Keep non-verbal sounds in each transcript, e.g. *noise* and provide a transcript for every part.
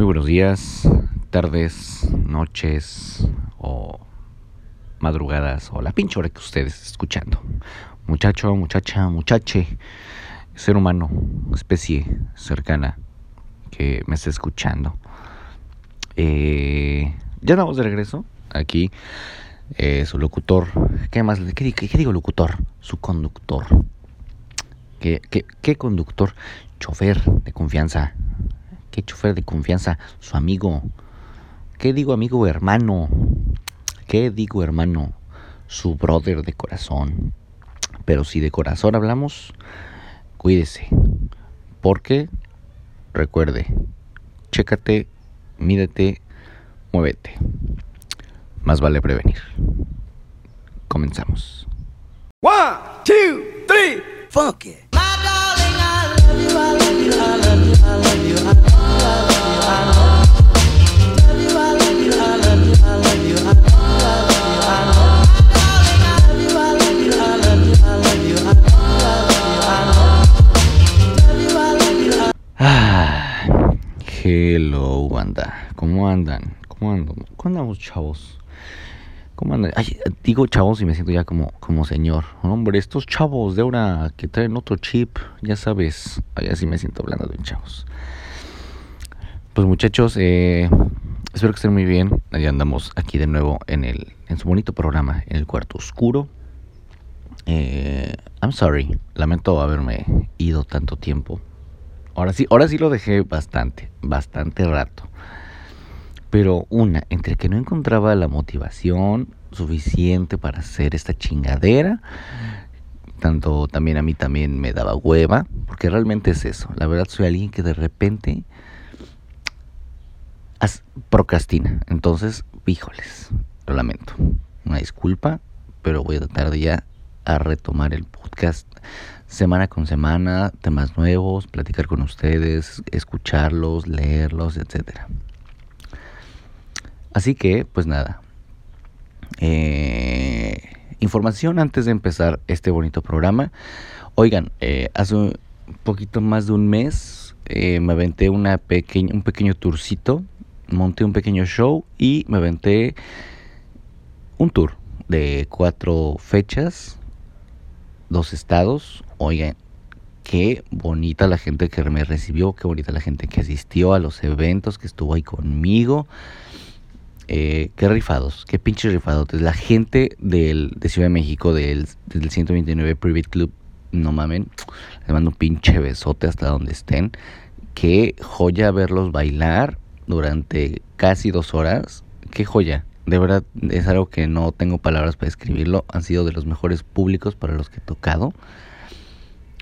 Muy buenos días, tardes, noches o madrugadas o la pinche hora que ustedes estén escuchando. Muchacho, muchacha, muchache, ser humano, especie cercana que me esté escuchando. Eh, ya estamos de regreso aquí. Eh, su locutor, ¿qué más? ¿Qué, qué, qué digo locutor? Su conductor. ¿Qué, qué, qué conductor? Chofer de confianza. ¿Qué chofer de confianza? Su amigo. ¿Qué digo amigo hermano? ¿Qué digo hermano? Su brother de corazón. Pero si de corazón hablamos, cuídese. Porque, recuerde, chécate, mídete, muévete. Más vale prevenir. Comenzamos. One, two, three, funk it. ¿Cómo andan? ¿Cómo andan? ¿Cómo andamos, chavos? ¿Cómo andan? Digo chavos y me siento ya como, como señor. Hombre, estos chavos de ahora que traen otro chip, ya sabes. Ay, así me siento hablando de chavos. Pues muchachos, eh, espero que estén muy bien. Ya andamos aquí de nuevo en, el, en su bonito programa, en el cuarto oscuro. Eh, I'm sorry, lamento haberme ido tanto tiempo. Ahora sí, ahora sí lo dejé bastante, bastante rato. Pero una, entre que no encontraba la motivación suficiente para hacer esta chingadera, tanto también a mí también me daba hueva, porque realmente es eso. La verdad soy alguien que de repente as- procrastina. Entonces, híjoles, lo lamento. Una disculpa, pero voy a tratar de ya a retomar el podcast semana con semana, temas nuevos, platicar con ustedes, escucharlos, leerlos, etcétera. Así que, pues nada. Eh, información antes de empezar este bonito programa. Oigan, eh, hace un poquito más de un mes eh, me aventé una pequeña, un pequeño tourcito, monté un pequeño show y me aventé un tour de cuatro fechas, dos estados. Oigan, qué bonita la gente que me recibió, qué bonita la gente que asistió a los eventos, que estuvo ahí conmigo. Eh, qué rifados, qué pinches rifadotes. La gente del, de Ciudad de México, del, del 129 Private Club, no mamen, les mando un pinche besote hasta donde estén. Qué joya verlos bailar durante casi dos horas. Qué joya. De verdad es algo que no tengo palabras para describirlo. Han sido de los mejores públicos para los que he tocado.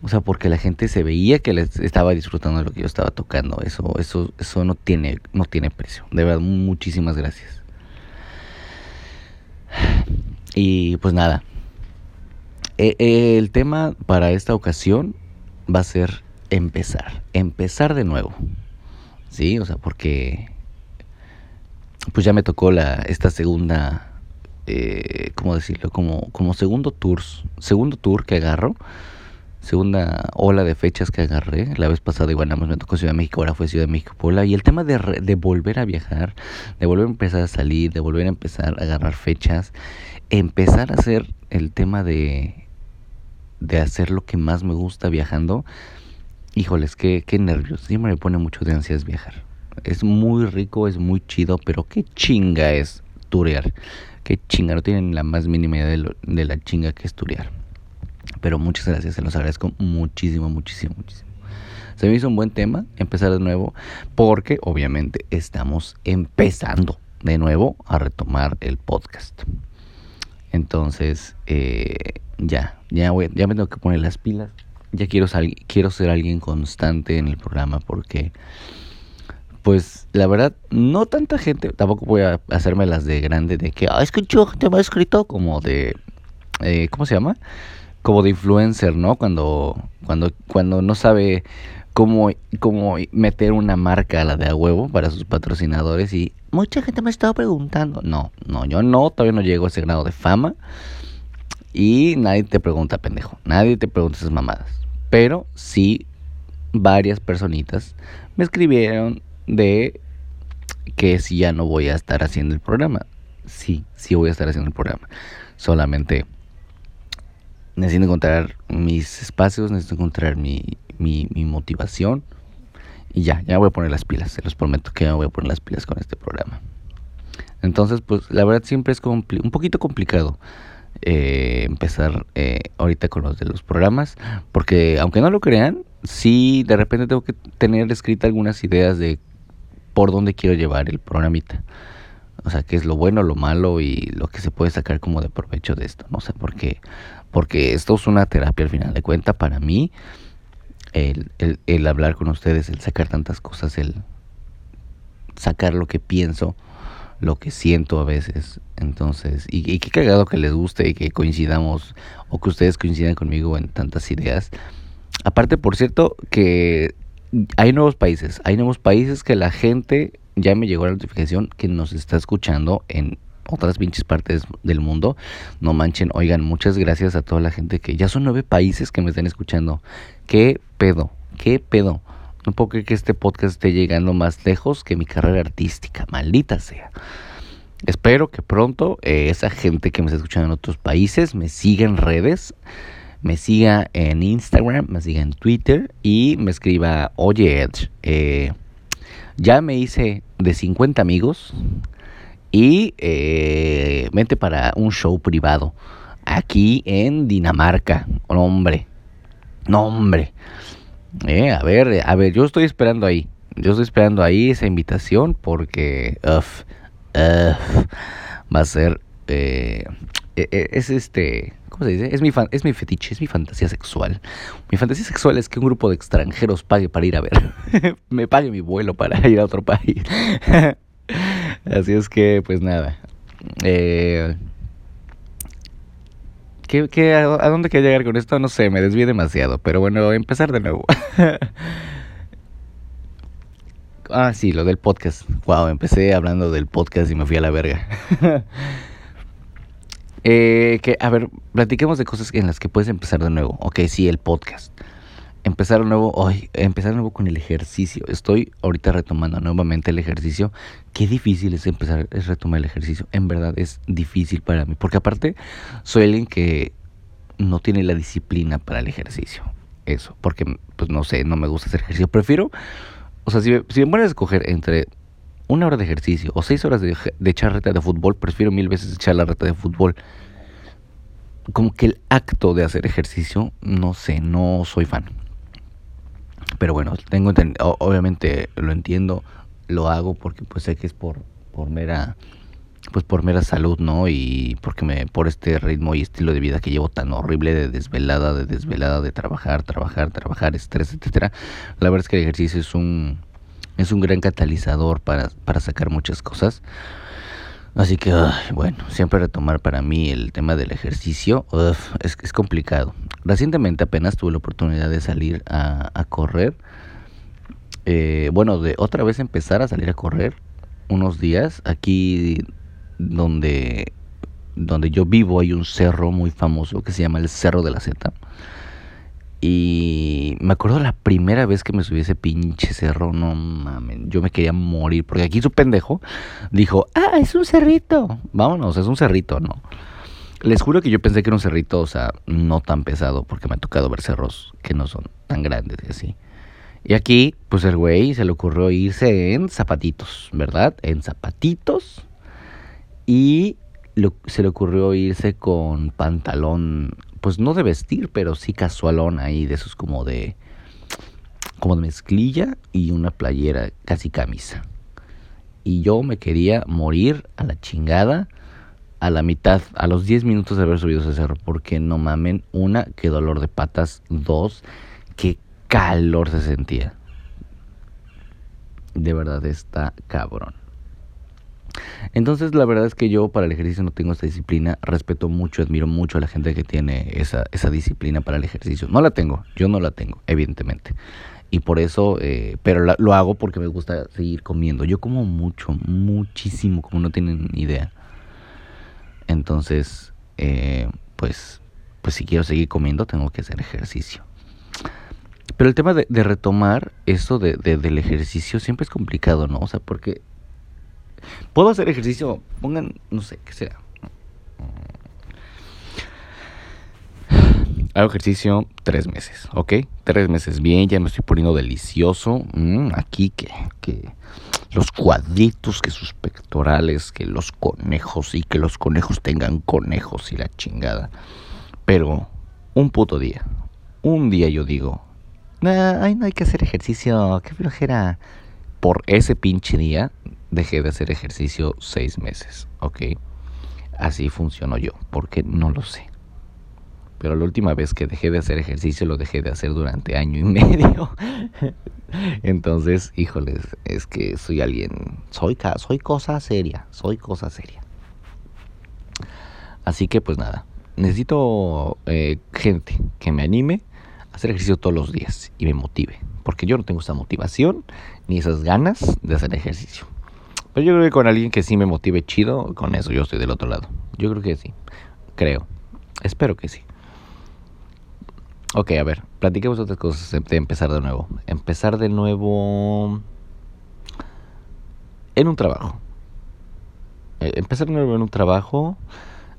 O sea, porque la gente se veía que les estaba disfrutando de lo que yo estaba tocando. Eso, eso, eso no tiene, no tiene precio. De verdad, muchísimas gracias. Y pues nada. Eh, eh, el tema para esta ocasión va a ser empezar. Empezar de nuevo. Sí, o sea, porque pues ya me tocó la esta segunda eh, cómo decirlo como como segundo tour segundo tour que agarro segunda ola de fechas que agarré la vez pasada igual nada me tocó Ciudad México ahora fue Ciudad de México y el tema de, re- de volver a viajar de volver a empezar a salir de volver a empezar a agarrar fechas empezar a hacer el tema de de hacer lo que más me gusta viajando híjoles qué qué nervios siempre me pone mucho de ansias viajar es muy rico, es muy chido, pero qué chinga es turear. Qué chinga, no tienen la más mínima idea de, lo- de la chinga que es turear. Pero muchas gracias, se los agradezco muchísimo, muchísimo, muchísimo. Se me hizo un buen tema empezar de nuevo, porque obviamente estamos empezando de nuevo a retomar el podcast. Entonces, eh, ya, ya, voy- ya me tengo que poner las pilas. Ya quiero, sal- quiero ser alguien constante en el programa porque pues la verdad, no tanta gente, tampoco voy a hacerme las de grande de que, ah, es que yo te me ha escrito como de, eh, ¿cómo se llama? Como de influencer, ¿no? Cuando, cuando, cuando no sabe cómo, cómo meter una marca a la de a huevo para sus patrocinadores y mucha gente me estaba preguntando. No, no, yo no, todavía no llego a ese grado de fama y nadie te pregunta, pendejo, nadie te pregunta esas mamadas. Pero sí, varias personitas me escribieron de que si ya no voy a estar haciendo el programa. Sí, sí voy a estar haciendo el programa. Solamente necesito encontrar mis espacios, necesito encontrar mi, mi, mi motivación. Y ya, ya voy a poner las pilas, se los prometo que ya voy a poner las pilas con este programa. Entonces, pues la verdad siempre es un poquito complicado eh, empezar eh, ahorita con los de los programas, porque aunque no lo crean, sí de repente tengo que tener escrita algunas ideas de por dónde quiero llevar el programita. O sea, qué es lo bueno, lo malo y lo que se puede sacar como de provecho de esto. No sé por qué. Porque esto es una terapia al final de cuenta para mí. El, el, hablar con ustedes, el sacar tantas cosas, el sacar lo que pienso lo que siento a veces. Entonces, y, qué cagado que les guste y que coincidamos o que ustedes coincidan conmigo en tantas ideas. Aparte, por cierto, que hay nuevos países, hay nuevos países que la gente ya me llegó la notificación que nos está escuchando en otras pinches partes del mundo. No manchen, oigan, muchas gracias a toda la gente que ya son nueve países que me están escuchando. ¿Qué pedo? ¿Qué pedo? No puedo creer que este podcast esté llegando más lejos que mi carrera artística, maldita sea. Espero que pronto eh, esa gente que me está escuchando en otros países me siga en redes, me siga en Instagram, me siga en Twitter y me escriba, oye Edge, eh, ya me hice de 50 amigos y eh, vente para un show privado aquí en Dinamarca. Hombre, no hombre. Eh, a ver, a ver, yo estoy esperando ahí. Yo estoy esperando ahí esa invitación porque uf, va a ser eh, e, e, es este ¿cómo se dice? Es mi fan, es mi fetiche, es mi fantasía sexual. Mi fantasía sexual es que un grupo de extranjeros pague para ir a ver. *laughs* Me pague mi vuelo para ir a otro país. *laughs* Así es que pues nada. Eh, ¿Qué, a, dónde quiero llegar con esto? No sé, me desvíe demasiado. Pero bueno, empezar de nuevo. *laughs* ah, sí, lo del podcast. Wow, empecé hablando del podcast y me fui a la verga. *laughs* eh, que, a ver, platiquemos de cosas en las que puedes empezar de nuevo. Ok, sí, el podcast empezar nuevo, hoy, empezar nuevo con el ejercicio. Estoy ahorita retomando nuevamente el ejercicio. Qué difícil es empezar, es retomar el ejercicio. En verdad es difícil para mí, porque aparte soy alguien que no tiene la disciplina para el ejercicio. Eso, porque pues no sé, no me gusta hacer ejercicio. Prefiero, o sea, si me, si a escoger entre una hora de ejercicio o seis horas de, de echar reta de fútbol, prefiero mil veces echar la reta de fútbol como que el acto de hacer ejercicio, no sé, no soy fan. Pero bueno, tengo obviamente lo entiendo, lo hago porque pues sé que es por, por mera pues por mera salud, ¿no? Y porque me por este ritmo y estilo de vida que llevo tan horrible de desvelada, de desvelada, de trabajar, trabajar, trabajar, estrés, etcétera. La verdad es que el ejercicio es un es un gran catalizador para, para sacar muchas cosas. Así que, bueno, siempre retomar para mí el tema del ejercicio es, es complicado. Recientemente apenas tuve la oportunidad de salir a, correr. Eh, bueno, de otra vez empezar a salir a correr unos días. Aquí donde, donde yo vivo hay un cerro muy famoso que se llama el Cerro de la Zeta. Y me acuerdo la primera vez que me subí ese pinche cerro, no mames, yo me quería morir, porque aquí su pendejo dijo, ah, es un cerrito, vámonos, es un cerrito, ¿no? Les juro que yo pensé que era un cerrito, o sea, no tan pesado, porque me ha tocado ver cerros que no son tan grandes y así. Y aquí, pues el güey se le ocurrió irse en zapatitos, ¿verdad? En zapatitos. Y se le ocurrió irse con pantalón pues no de vestir, pero sí casualón ahí, de esos como de, como de mezclilla y una playera casi camisa. Y yo me quería morir a la chingada a la mitad, a los 10 minutos de haber subido ese cerro, porque no mamen, una, qué dolor de patas, dos, qué calor se sentía. De verdad está cabrón. Entonces la verdad es que yo para el ejercicio no tengo esta disciplina, respeto mucho, admiro mucho a la gente que tiene esa, esa disciplina para el ejercicio. No la tengo, yo no la tengo, evidentemente. Y por eso, eh, pero lo hago porque me gusta seguir comiendo. Yo como mucho, muchísimo, como no tienen idea. Entonces, eh, pues, pues si quiero seguir comiendo tengo que hacer ejercicio. Pero el tema de, retomar eso de, del ejercicio siempre es complicado, ¿no? O sea, porque Puedo hacer ejercicio, pongan, no sé, ¿qué será? Hago ejercicio tres meses, ¿ok? Tres meses bien, ya me estoy poniendo delicioso. Mm, aquí que, que los cuadritos, que sus pectorales, que los conejos y que los conejos tengan conejos y la chingada. Pero un puto día, un día yo digo, ay, no hay que hacer ejercicio, qué flojera. Por ese pinche día dejé de hacer ejercicio seis meses, ¿ok? Así funcionó yo, porque no lo sé. Pero la última vez que dejé de hacer ejercicio lo dejé de hacer durante año y *laughs* medio. Entonces, híjoles, es que soy alguien, soy, soy cosa seria, soy cosa seria. Así que pues nada, necesito eh, gente que me anime a hacer ejercicio todos los días y me motive. Porque yo no tengo esa motivación ni esas ganas de hacer ejercicio. Pero yo creo que con alguien que sí me motive chido, con eso yo estoy del otro lado. Yo creo que sí, creo, espero que sí. Ok, a ver, platiquemos otras cosas de empezar de nuevo. Empezar de nuevo en un trabajo. Eh, empezar de nuevo en un trabajo.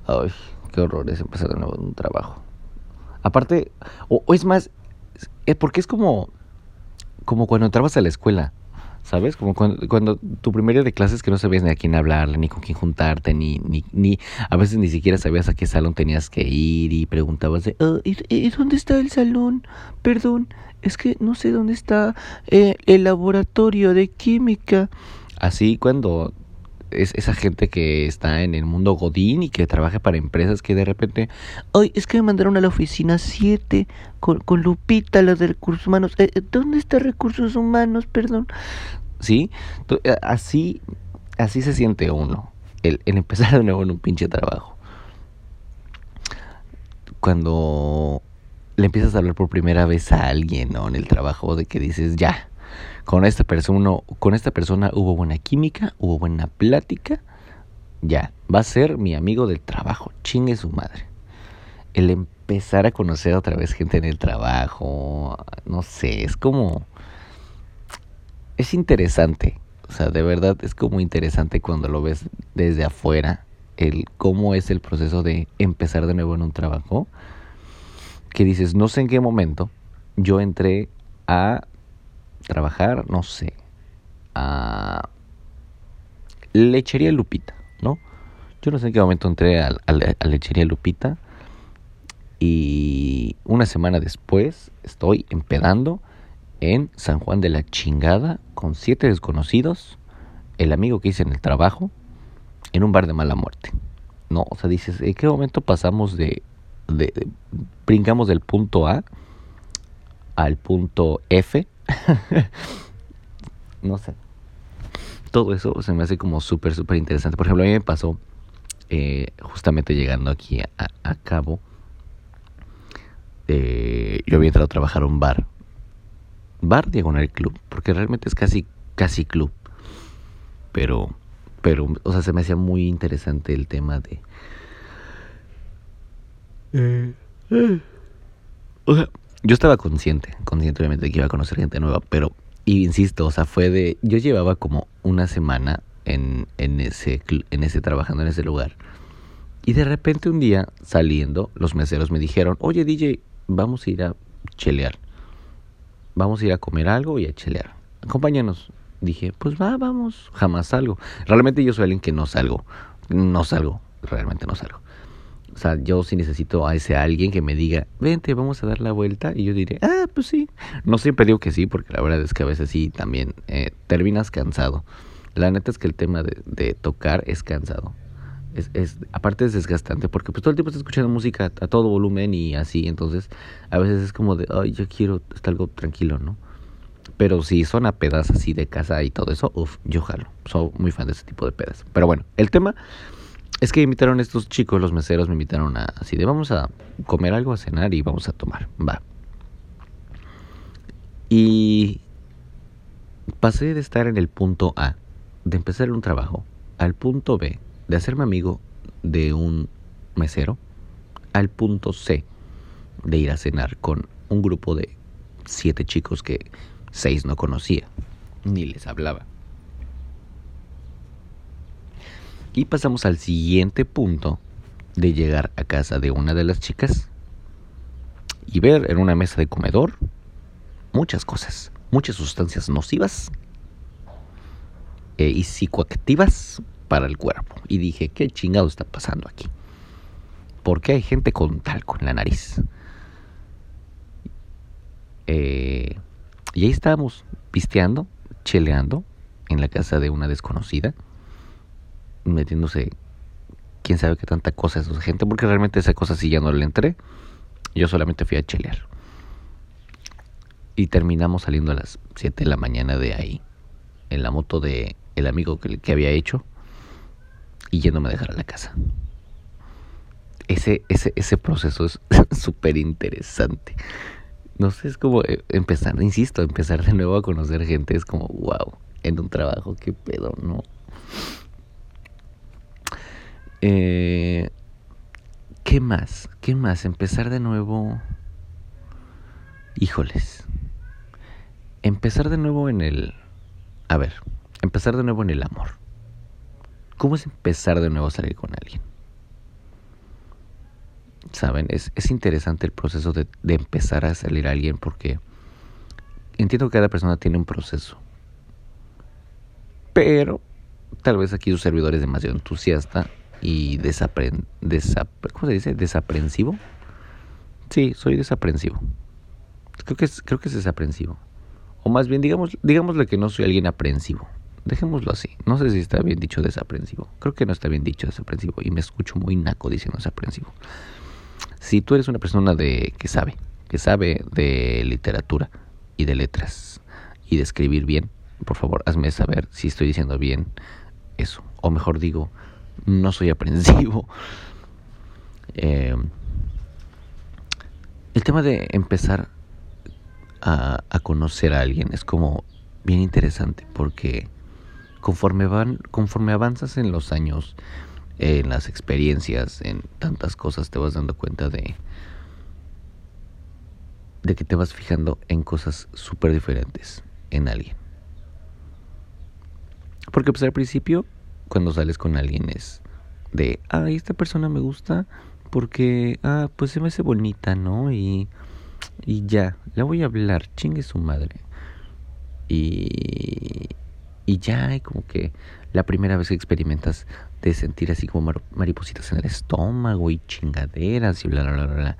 Ay, qué horror es empezar de nuevo en un trabajo. Aparte, o, es más, es porque es como, como cuando entrabas a la escuela. ¿Sabes? Como cuando, tu primer día de clases que no sabías ni a quién hablarle, ni con quién juntarte, ni, ni, ni a veces ni siquiera sabías a qué salón tenías que ir y preguntabas de, ah, ¿y, dónde está el salón? Perdón, es que no sé dónde está eh, el laboratorio de química. Así cuando es esa gente que está en el mundo godín y que trabaja para empresas que de repente, ay, es que me mandaron a la oficina 7 con, con, Lupita, la de recursos humanos. Eh, eh, ¿Dónde está recursos humanos? Perdón. ¿Sí? Eh, así, así se siente uno, el, empezar de nuevo en un pinche trabajo. Cuando le empiezas a hablar por primera vez a alguien. En el trabajo de que dices, ya, con esta persona, con esta persona hubo buena química, hubo buena plática, ya, va a ser mi amigo del trabajo, chingue su madre. El empezar a conocer otra vez gente en el trabajo, no sé, es como es interesante, o sea, de verdad es como interesante cuando lo ves desde afuera, el cómo es el proceso de empezar de nuevo en un trabajo, que dices, no sé en qué momento yo entré a trabajar, no sé, a Lechería Lupita, ¿no? Yo no sé en qué momento entré a, Lechería Lupita y una semana después estoy empedando en San Juan de la Chingada con siete desconocidos, el amigo que hice en el trabajo, en un bar de mala muerte. No, o sea, dices, ¿en qué momento pasamos de, de brincamos del punto A al punto F *laughs* no sé. Todo eso se me hace como súper, súper interesante. Por ejemplo, a mí me pasó, eh, justamente llegando aquí a, Cabo, eh, yo había entrado a trabajar a un bar. Bar Diagonal Club, porque realmente es casi, casi club. Pero, pero, o sea, se me hacía muy interesante el tema de... Eh, o sea, yo estaba consciente, consciente obviamente de que iba a conocer gente nueva, pero, y insisto, o sea, fue de, yo llevaba como una semana en, en, ese, en ese, trabajando en ese lugar. Y de repente un día, saliendo, los meseros me dijeron, oye DJ, vamos a ir a chelear. Vamos a ir a comer algo y a chelear. Acompáñanos. Dije, pues va, vamos. Jamás salgo. Realmente yo soy alguien que no salgo. No salgo. Realmente no salgo. O sea, yo sí necesito a ese alguien que me diga, vente, vamos a dar la vuelta. Y yo diré, ah, pues sí. No siempre digo que sí, porque la verdad es que a veces sí también eh, terminas cansado. La neta es que el tema de, tocar es cansado. Es, es, aparte es desgastante porque pues todo el tiempo estás escuchando música a, todo volumen y así, entonces a veces es como de, ay, yo quiero estar algo tranquilo, ¿no? Pero si son a pedas así de casa y todo eso, uff, yo jalo. Soy muy fan de ese tipo de pedas. Pero bueno, el tema es que invitaron estos chicos, los meseros me invitaron a así de vamos a comer algo, a cenar y vamos a tomar. Va. Y pasé de estar en el punto A, de empezar un trabajo, al punto B, de hacerme amigo de un mesero, al punto C, de ir a cenar con un grupo de siete chicos que seis no conocía, ni les hablaba. Y pasamos al siguiente punto de llegar a casa de una de las chicas y ver en una mesa de comedor muchas cosas, muchas sustancias nocivas eh, y psicoactivas para el cuerpo. Y dije, ¿qué chingado está pasando aquí? ¿Por qué hay gente con talco en la nariz? Eh, y ahí estábamos pisteando, cheleando en la casa de una desconocida, metiéndose quién sabe qué tanta cosa es esa gente, porque realmente esa cosa sí ya no le entré. Yo solamente fui a chelear. Y terminamos saliendo a las 7 de la mañana de ahí, en la moto de el amigo que, que había hecho, y yéndome a dejar a la casa. Ese, ese, ese proceso es *laughs* súper interesante. No sé, es como eh, empezar, insisto, empezar de nuevo a conocer gente, es como, wow, en un trabajo, qué pedo, ¿no? Eh, ¿Qué más? ¿Qué más? Empezar de nuevo. Híjoles. Empezar de nuevo en el... A ver, empezar de nuevo en el amor. ¿Cómo es empezar de nuevo a salir con alguien? Saben, es, es interesante el proceso de, de empezar a salir a alguien porque entiendo que cada persona tiene un proceso. Pero tal vez aquí su servidor es demasiado entusiasta y desapren, ¿cómo se dice? desaprensivo. Sí, soy desaprensivo. Creo que es, creo que es desaprensivo. O más bien, digamos, digámosle que no soy alguien aprensivo. Dejémoslo así. No sé si está bien dicho desaprensivo. Creo que no está bien dicho desaprensivo. Y me escucho muy naco diciendo desaprensivo. Si tú eres una persona de que sabe, que sabe de literatura y de letras y de escribir bien, por favor, hazme saber si estoy diciendo bien eso. O mejor digo, no soy aprensivo. *laughs* Eh, el tema de empezar a, a, conocer a alguien es como bien interesante porque conforme van, conforme avanzas en los años, en las experiencias, en tantas cosas, te vas dando cuenta de de que te vas fijando en cosas súper diferentes en alguien. Porque pues al principio cuando sales con alguien es de, ay, esta persona me gusta porque, ah, pues se me hace bonita, ¿no? Y, y ya, la voy a hablar, chingue su madre. Y, y ya, y como que la primera vez que experimentas de sentir así como maripositas en el estómago y chingaderas y bla, bla, bla, bla.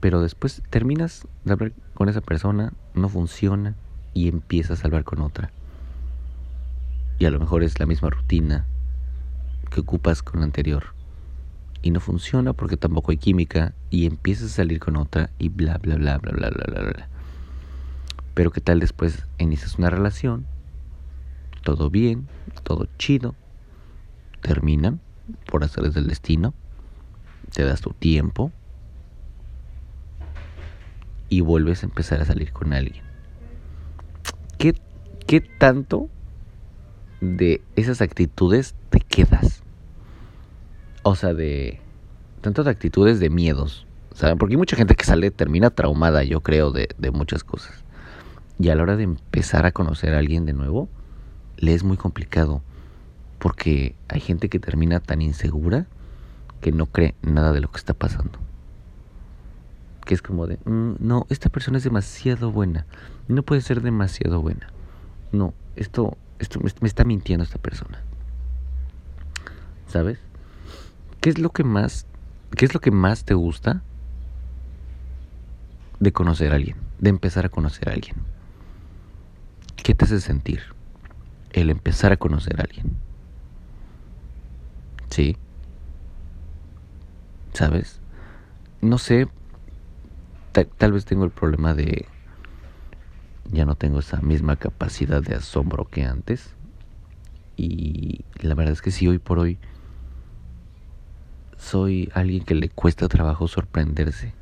Pero después terminas de hablar con esa persona, no funciona y empiezas a hablar con otra y a lo mejor es la misma rutina que ocupas con la anterior. Y no funciona porque tampoco hay química y empiezas a salir con otra y bla bla bla bla bla bla bla bla. Pero qué tal después inicias una relación, todo bien, todo chido, terminan por hacerles del destino, te das tu tiempo. Y vuelves a empezar a salir con alguien. ¿Qué, qué tanto de esas actitudes te quedas. O sea, de tantas actitudes de miedos. ¿Saben? Porque hay mucha gente que sale, termina traumada, yo creo, de, de muchas cosas. Y a la hora de empezar a conocer a alguien de nuevo, le es muy complicado. Porque hay gente que termina tan insegura que no cree nada de lo que está pasando. Que es como de, mm, no, esta persona es demasiado buena. No puede ser demasiado buena. No, esto esto me, está mintiendo esta persona. ¿Sabes? ¿Qué es lo que más, qué es lo que más te gusta de conocer a alguien, de empezar a conocer a alguien? ¿Qué te hace sentir el empezar a conocer a alguien? ¿Sí? ¿Sabes? No sé, tal vez tengo el problema de ya no tengo esa misma capacidad de asombro que antes. Y la verdad es que sí, hoy por hoy soy alguien que le cuesta trabajo sorprenderse.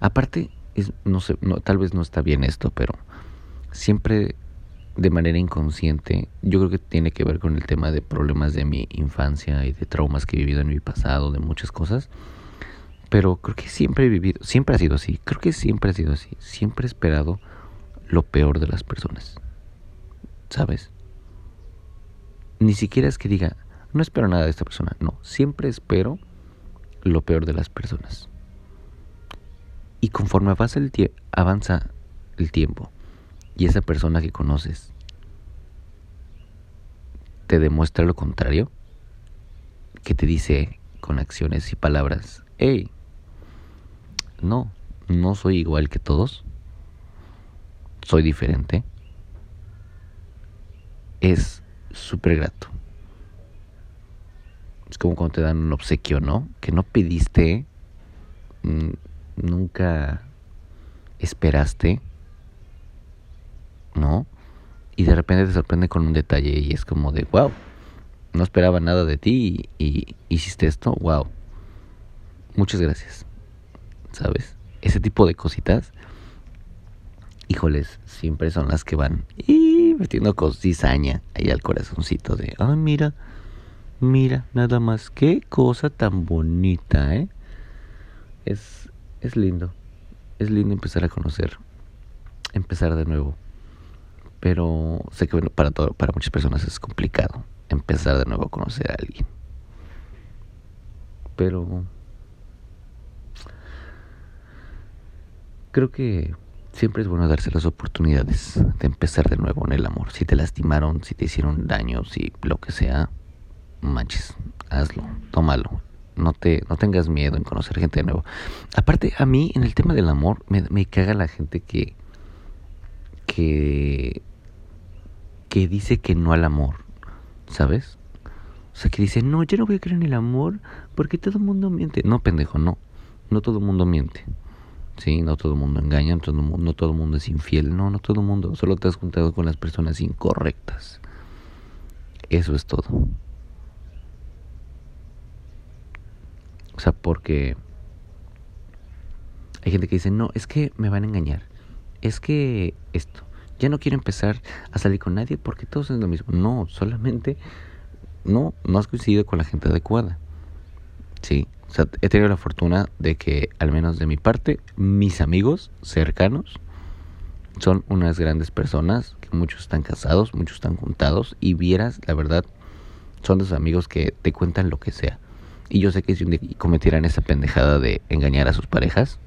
Aparte, es, no sé, no, tal vez no está bien esto, pero siempre de manera inconsciente, yo creo que tiene que ver con el tema de problemas de mi infancia y de traumas que he vivido en mi pasado, de muchas cosas. Pero creo que siempre he vivido, siempre ha sido así, creo que siempre ha sido así, siempre he esperado lo peor de las personas. ¿Sabes? Ni siquiera es que diga, no espero nada de esta persona. No, siempre espero lo peor de las personas. Y conforme avanza el, avanza el tiempo y esa persona que conoces te demuestra lo contrario, que te dice con acciones y palabras, hey, no, no soy igual que todos, soy diferente, es súper grato. Es como cuando te dan un obsequio, ¿no? Que no pediste, mm, nunca esperaste, ¿no? Y de repente te sorprende con un detalle y es como de, wow, no esperaba nada de ti y, hiciste esto, wow. Muchas gracias. ¿Sabes? Ese tipo de cositas, híjoles, siempre son las que van y metiendo cizaña ahí al corazoncito de, ay, mira, mira, nada más, qué cosa tan bonita, ¿eh? Es, es lindo, es lindo empezar a conocer, empezar de nuevo. Pero sé que para, todo, para muchas personas es complicado empezar de nuevo a conocer a alguien. Pero creo que siempre es bueno darse las oportunidades de empezar de nuevo en el amor. Si te lastimaron, si te hicieron daño, si lo que sea, manches, hazlo, tómalo. No te, no tengas miedo en conocer gente de nuevo. Aparte, a mí, en el tema del amor, me, caga la gente que, que, que dice que no al amor. ¿sabes? O sea, que dice, no, yo no voy a creer en el amor porque todo el mundo miente. No, pendejo, no. No todo el mundo miente. Sí, no todo el mundo engaña, no todo, no todo el mundo es infiel. No, no todo el mundo. Solo te has juntado con las personas incorrectas. Eso es todo. O sea, porque hay gente que dice, no, es que me van a engañar. Es que esto. Ya no quiero empezar a salir con nadie porque todos es lo mismo. No, solamente no, no has coincidido con la gente adecuada. Sí, he tenido la fortuna de que, al menos de mi parte, mis amigos cercanos son unas grandes personas, que muchos están casados, muchos están juntados, y vieras, la verdad, son esos amigos que te cuentan lo que sea. Y yo sé que si cometieran esa pendejada de engañar a sus parejas,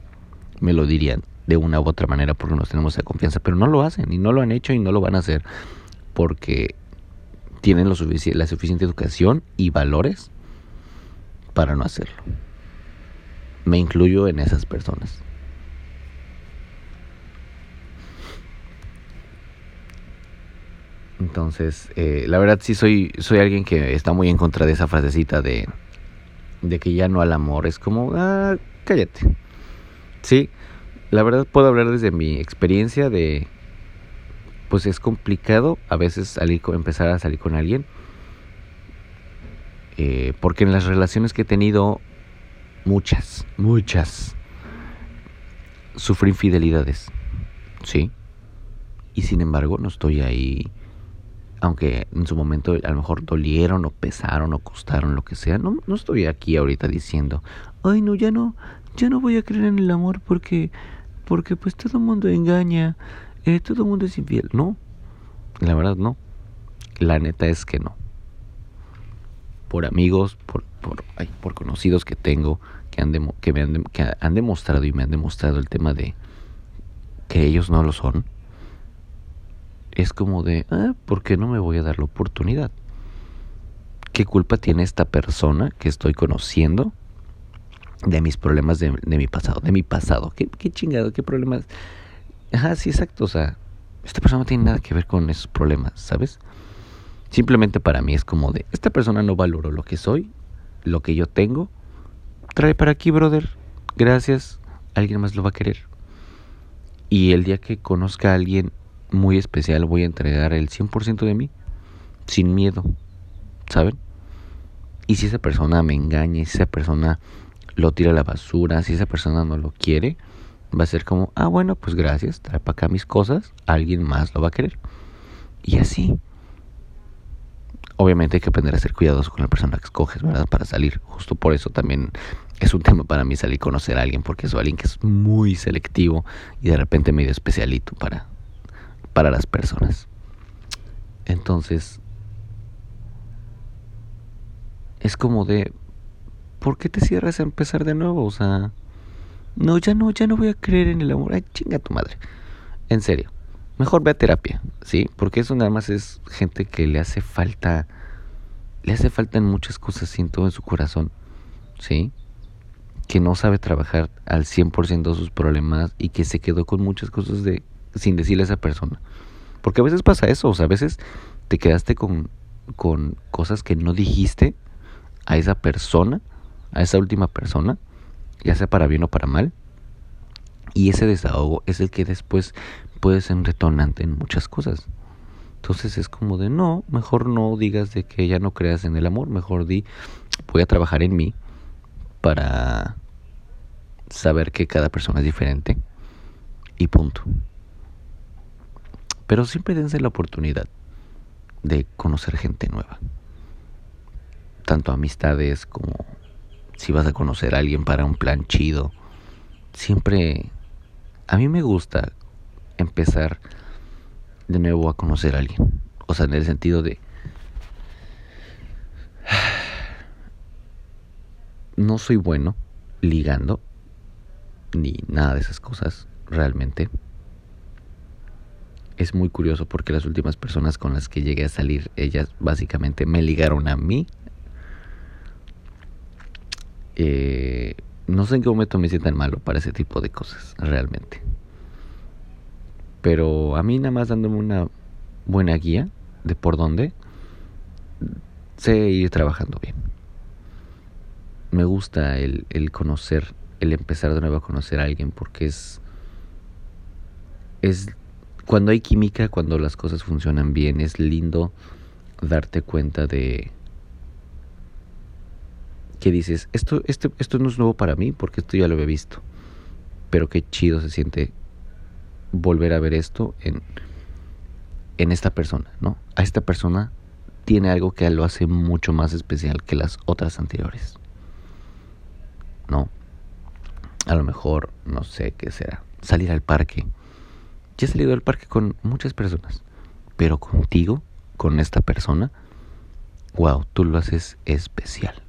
me lo dirían de una u otra manera porque nos tenemos esa confianza, pero no lo hacen y no lo han hecho y no lo van a hacer porque tienen la suficiente educación y valores para no hacerlo. Me incluyo en esas personas. Entonces, eh, la verdad sí soy, soy alguien que está muy en contra de esa frasecita de, de que ya no al amor. Es como, ah, cállate. Sí, la verdad puedo hablar desde mi experiencia de pues es complicado a veces salir empezar a salir con alguien eh, porque en las relaciones que he tenido muchas muchas sufrí infidelidades sí y sin embargo no estoy ahí aunque en su momento a lo mejor dolieron o pesaron o costaron lo que sea no, no estoy aquí ahorita diciendo ay no ya no ya no voy a creer en el amor porque porque pues todo el mundo engaña, eh, todo el mundo es infiel. No, la verdad no. La neta es que no. Por amigos, por, por, por conocidos que tengo que han, que, me han, que han demostrado y me han demostrado el tema de que ellos no lo son, es como de, ah, ¿por qué no me voy a dar la oportunidad? ¿Qué culpa tiene esta persona que estoy conociendo de mis problemas de, mi pasado, de mi pasado. ¿Qué, ¿Qué, chingado? ¿Qué problemas? Ajá, sí, exacto. O sea, esta persona no tiene nada que ver con esos problemas, ¿sabes? Simplemente para mí es como de, esta persona no valoró lo que soy, lo que yo tengo. Trae para aquí, brother. Gracias. Alguien más lo va a querer. Y el día que conozca a alguien muy especial voy a entregar el 100% de mí, sin miedo, ¿saben? Y si esa persona me engaña, si esa persona lo tira a la basura, si esa persona no lo quiere, va a ser como, ah, bueno, pues gracias, trae para acá mis cosas, alguien más lo va a querer. Y así. Obviamente hay que aprender a ser cuidadoso con la persona que escoges, ¿verdad? Para salir. Justo por eso también es un tema para mí salir y conocer a alguien, porque soy alguien que es muy selectivo y de repente medio especialito para, para las personas. Entonces, es como de, ¿por qué te cierras a empezar de nuevo? O sea, no, ya no, ya no voy a creer en el amor. Ay, chinga tu madre. En serio. Mejor ve a terapia, ¿sí? Porque eso nada más es gente que le hace falta, le hace falta en muchas cosas, siento, en su corazón, ¿sí? Que no sabe trabajar al 100% sus problemas y que se quedó con muchas cosas de, sin decirle a esa persona. Porque a veces pasa eso, o sea, a veces te quedaste con, con cosas que no dijiste a esa persona, a esa última persona, ya sea para bien o para mal. Y ese desahogo es el que después puede ser un detonante en muchas cosas. Entonces es como de no, mejor no digas de que ya no creas en el amor, mejor di, voy a trabajar en mí para saber que cada persona es diferente y punto. Pero siempre dense la oportunidad de conocer gente nueva. Tanto amistades como si vas a conocer a alguien para un plan chido. Siempre a mí me gusta empezar de nuevo a conocer a alguien. O sea, en el sentido de... *sighs* No soy bueno ligando, ni nada de esas cosas, realmente. Es muy curioso porque las últimas personas con las que llegué a salir, ellas básicamente me ligaron a mí. Eh, no sé en qué momento me sientan malo para ese tipo de cosas, realmente. Pero a mí nada más dándome una buena guía de por dónde, sé ir trabajando bien. Me gusta el, el conocer, el empezar de nuevo a conocer a alguien porque es, es cuando hay química, cuando las cosas funcionan bien, es lindo darte cuenta de que dices, esto, esto, esto no es nuevo para mí porque esto ya lo había visto, pero qué chido se siente volver a ver esto en, en esta persona, ¿no? A esta persona tiene algo que lo hace mucho más especial que las otras anteriores. ¿No? A lo mejor, no sé qué será, salir al parque. Ya he salido al parque con muchas personas, pero contigo, con esta persona, wow, tú lo haces especial.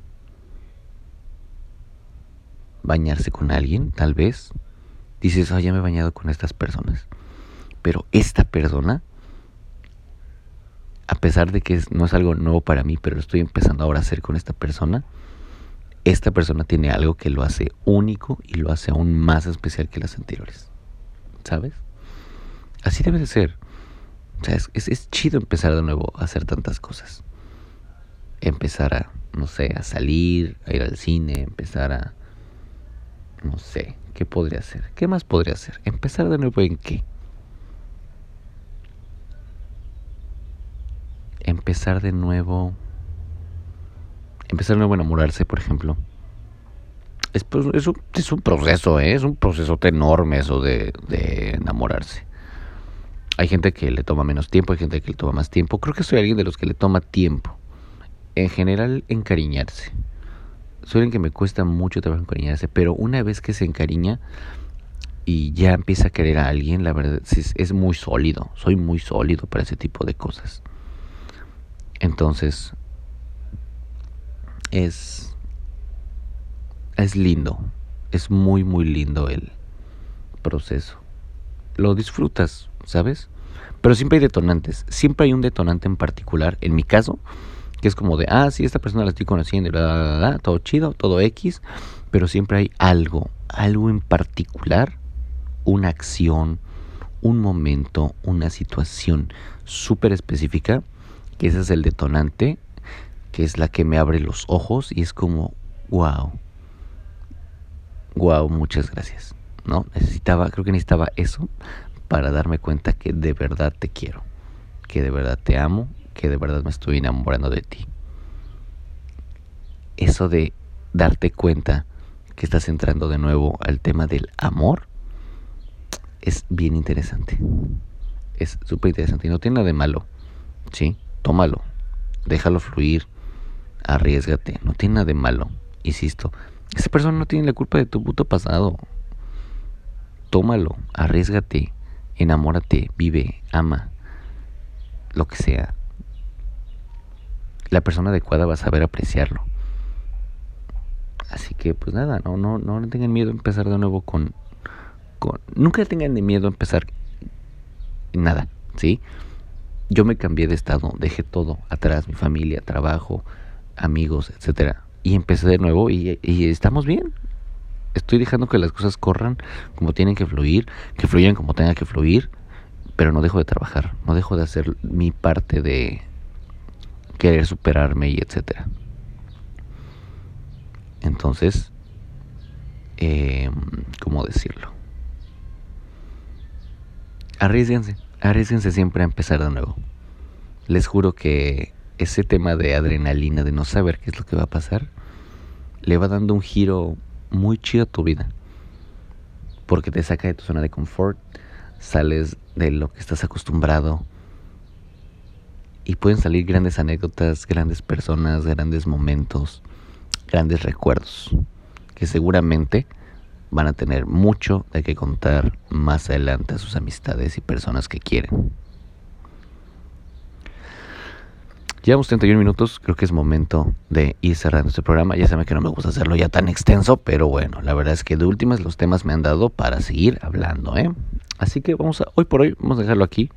Bañarse con alguien, tal vez, dices, oh, ya me he bañado con estas personas. Pero esta persona, a pesar de que no es algo nuevo para mí, pero lo estoy empezando ahora a hacer con esta persona, esta persona tiene algo que lo hace único y lo hace aún más especial que las anteriores. ¿Sabes? Así debe de ser. O sea, es, es chido empezar de nuevo a hacer tantas cosas. Empezar a, no sé, a salir, a ir al cine, empezar a, no sé, ¿Qué podría hacer? ¿Qué más podría hacer? ¿Empezar de nuevo en qué? Empezar de nuevo. Empezar de nuevo a enamorarse, por ejemplo. Es, pues, es, un, es un, proceso, ¿eh? es un proceso enorme eso de, de enamorarse. Hay gente que le toma menos tiempo, hay gente que le toma más tiempo. Creo que soy alguien de los que le toma tiempo. En general, encariñarse suelen que me cuesta mucho trabajo encariñarse, pero una vez que se encariña y ya empieza a querer a alguien, la verdad es, es muy sólido. Soy muy sólido para ese tipo de cosas. Entonces, es, es lindo. Es muy, muy lindo el proceso. Lo disfrutas, ¿sabes? Pero siempre hay detonantes. Siempre hay un detonante en particular. En mi caso, que es como de, ah, sí, esta persona la estoy conociendo, bla, bla, bla, todo chido, todo X, pero siempre hay algo, algo en particular, una acción, un momento, una situación súper específica, que ese es el detonante, que es la que me abre los ojos y es como, wow, wow, muchas gracias, ¿no? Necesitaba, creo que necesitaba eso para darme cuenta que de verdad te quiero, que de verdad te amo que de verdad me estoy enamorando de ti. Eso de darte cuenta que estás entrando de nuevo al tema del amor es bien interesante. Es súper interesante y no tiene nada de malo. ¿Sí? Tómalo. Déjalo fluir. Arriesgate. No tiene nada de malo. Insisto. Esa persona no tiene la culpa de tu puto pasado. Tómalo. Arriesgate. Enamórate. Vive. Ama. Lo que sea la persona adecuada va a saber apreciarlo. Así que pues nada, no, no, no tengan miedo a empezar de nuevo con, con nunca tengan miedo a empezar nada, ¿sí? Yo me cambié de estado, dejé todo atrás, mi familia, trabajo, amigos, etcétera, y empecé de nuevo y, y estamos bien. Estoy dejando que las cosas corran como tienen que fluir, que fluyan como tengan que fluir, pero no dejo de trabajar, no dejo de hacer mi parte de querer superarme y etcétera. Entonces, eh, ¿cómo decirlo? Arriesguense, arriesguense siempre a empezar de nuevo. Les juro que ese tema de adrenalina, de no saber qué es lo que va a pasar, le va dando un giro muy chido a tu vida. Porque te saca de tu zona de confort, sales de lo que estás acostumbrado y pueden salir grandes anécdotas, grandes personas, grandes momentos grandes recuerdos que seguramente van a tener mucho de qué contar más adelante a sus amistades y personas que quieren. Llevamos 31 minutos, creo que es momento de ir cerrando este programa. Ya saben que no me gusta hacerlo ya tan extenso, pero bueno, la verdad es que de últimas los temas me han dado para seguir hablando, ¿eh? Así que vamos a, hoy por hoy, vamos a dejarlo aquí.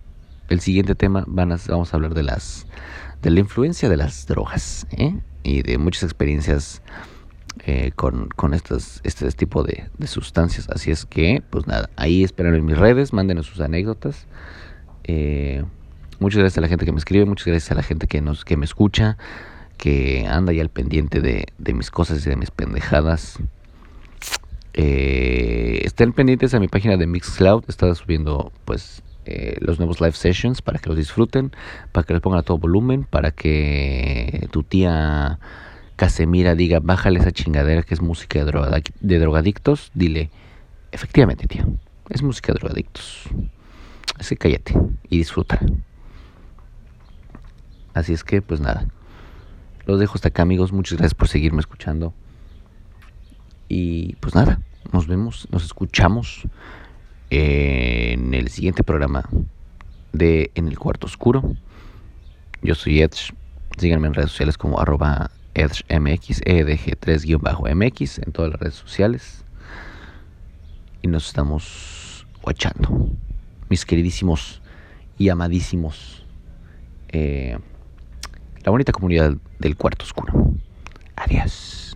El siguiente tema van a, vamos a hablar de las, de la influencia de las drogas, ¿eh? y de muchas experiencias eh, con, con este tipo de, sustancias. Así es que, pues nada, ahí esperan en mis redes, mándenos sus anécdotas. Eh, muchas gracias a la gente que me escribe, muchas gracias a la gente que, nos, que me escucha, que anda ya al pendiente de, de mis cosas y de mis pendejadas. Eh, estén pendientes a mi página de Mixcloud, estaba subiendo pues eh, los nuevos live sessions para que los disfruten, para que los pongan a todo volumen, para que tu tía Casemira diga, bájale esa chingadera que es música de, drogadictos. Dile, efectivamente, tío, es música de drogadictos. Así que cállate y disfruta. Así es que, pues nada. Los dejo hasta acá, amigos. Muchas gracias por seguirme escuchando. Y pues nada, nos vemos, nos escuchamos en el siguiente programa de En el Cuarto Oscuro. Yo soy Edge. Síganme en redes sociales como arroba EdgeMX, EDG3-MX en todas las redes sociales. Y nos estamos guachando. Mis queridísimos y amadísimos. Eh, la bonita comunidad del Cuarto Oscuro. Adiós.